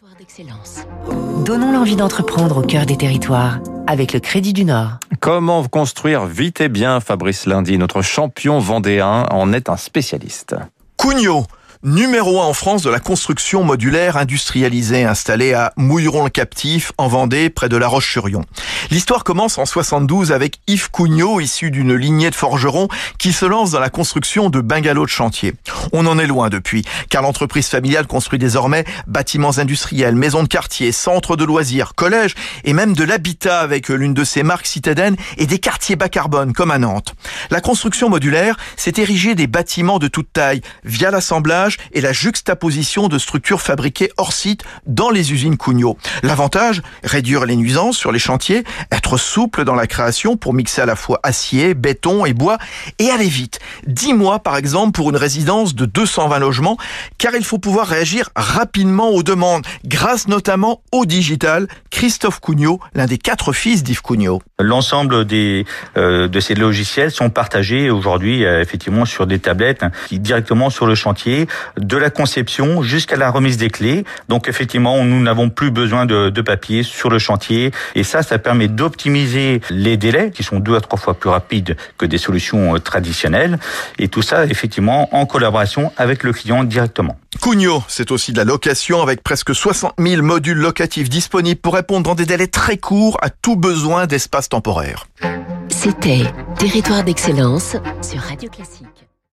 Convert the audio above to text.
Territoire d'excellence. Donnons l'envie d'entreprendre au cœur des territoires avec le Crédit du Nord. Comment construire vite et bien Fabrice Lundi, notre champion vendéen, en est un spécialiste. Cugnot numéro un en France de la construction modulaire industrialisée installée à Mouilleron-le-Captif en Vendée près de La Roche-sur-Yon. L'histoire commence en 72 avec Yves Cugnot issu d'une lignée de forgerons qui se lance dans la construction de bungalows de chantier. On en est loin depuis car l'entreprise familiale construit désormais bâtiments industriels, maisons de quartier, centres de loisirs, collèges et même de l'habitat avec l'une de ses marques citadines et des quartiers bas carbone comme à Nantes. La construction modulaire, c'est ériger des bâtiments de toute taille via l'assemblage et la juxtaposition de structures fabriquées hors site dans les usines Cugnot. L'avantage, réduire les nuisances sur les chantiers, être souple dans la création pour mixer à la fois acier, béton et bois et aller vite. 10 mois par exemple pour une résidence de 220 logements car il faut pouvoir réagir rapidement aux demandes grâce notamment au digital. Christophe Cugnot, l'un des quatre fils d'Yves Cugnot. L'ensemble des euh, de ces logiciels sont partagés aujourd'hui euh, effectivement sur des tablettes hein, directement sur le chantier de la conception jusqu'à la remise des clés. Donc effectivement, nous n'avons plus besoin de, de, papier sur le chantier et ça, ça permet d'optimiser les délais qui sont deux à trois fois plus rapides que des solutions euh, traditionnelles et tout ça effectivement en collaboration avec le client directement. Cugnot, c'est aussi de la location avec presque 60 000 modules locatifs disponibles pour répondre dans des délais très courts à tout besoin d'espace temporaire. C'était Territoire d'excellence sur Radio Classique.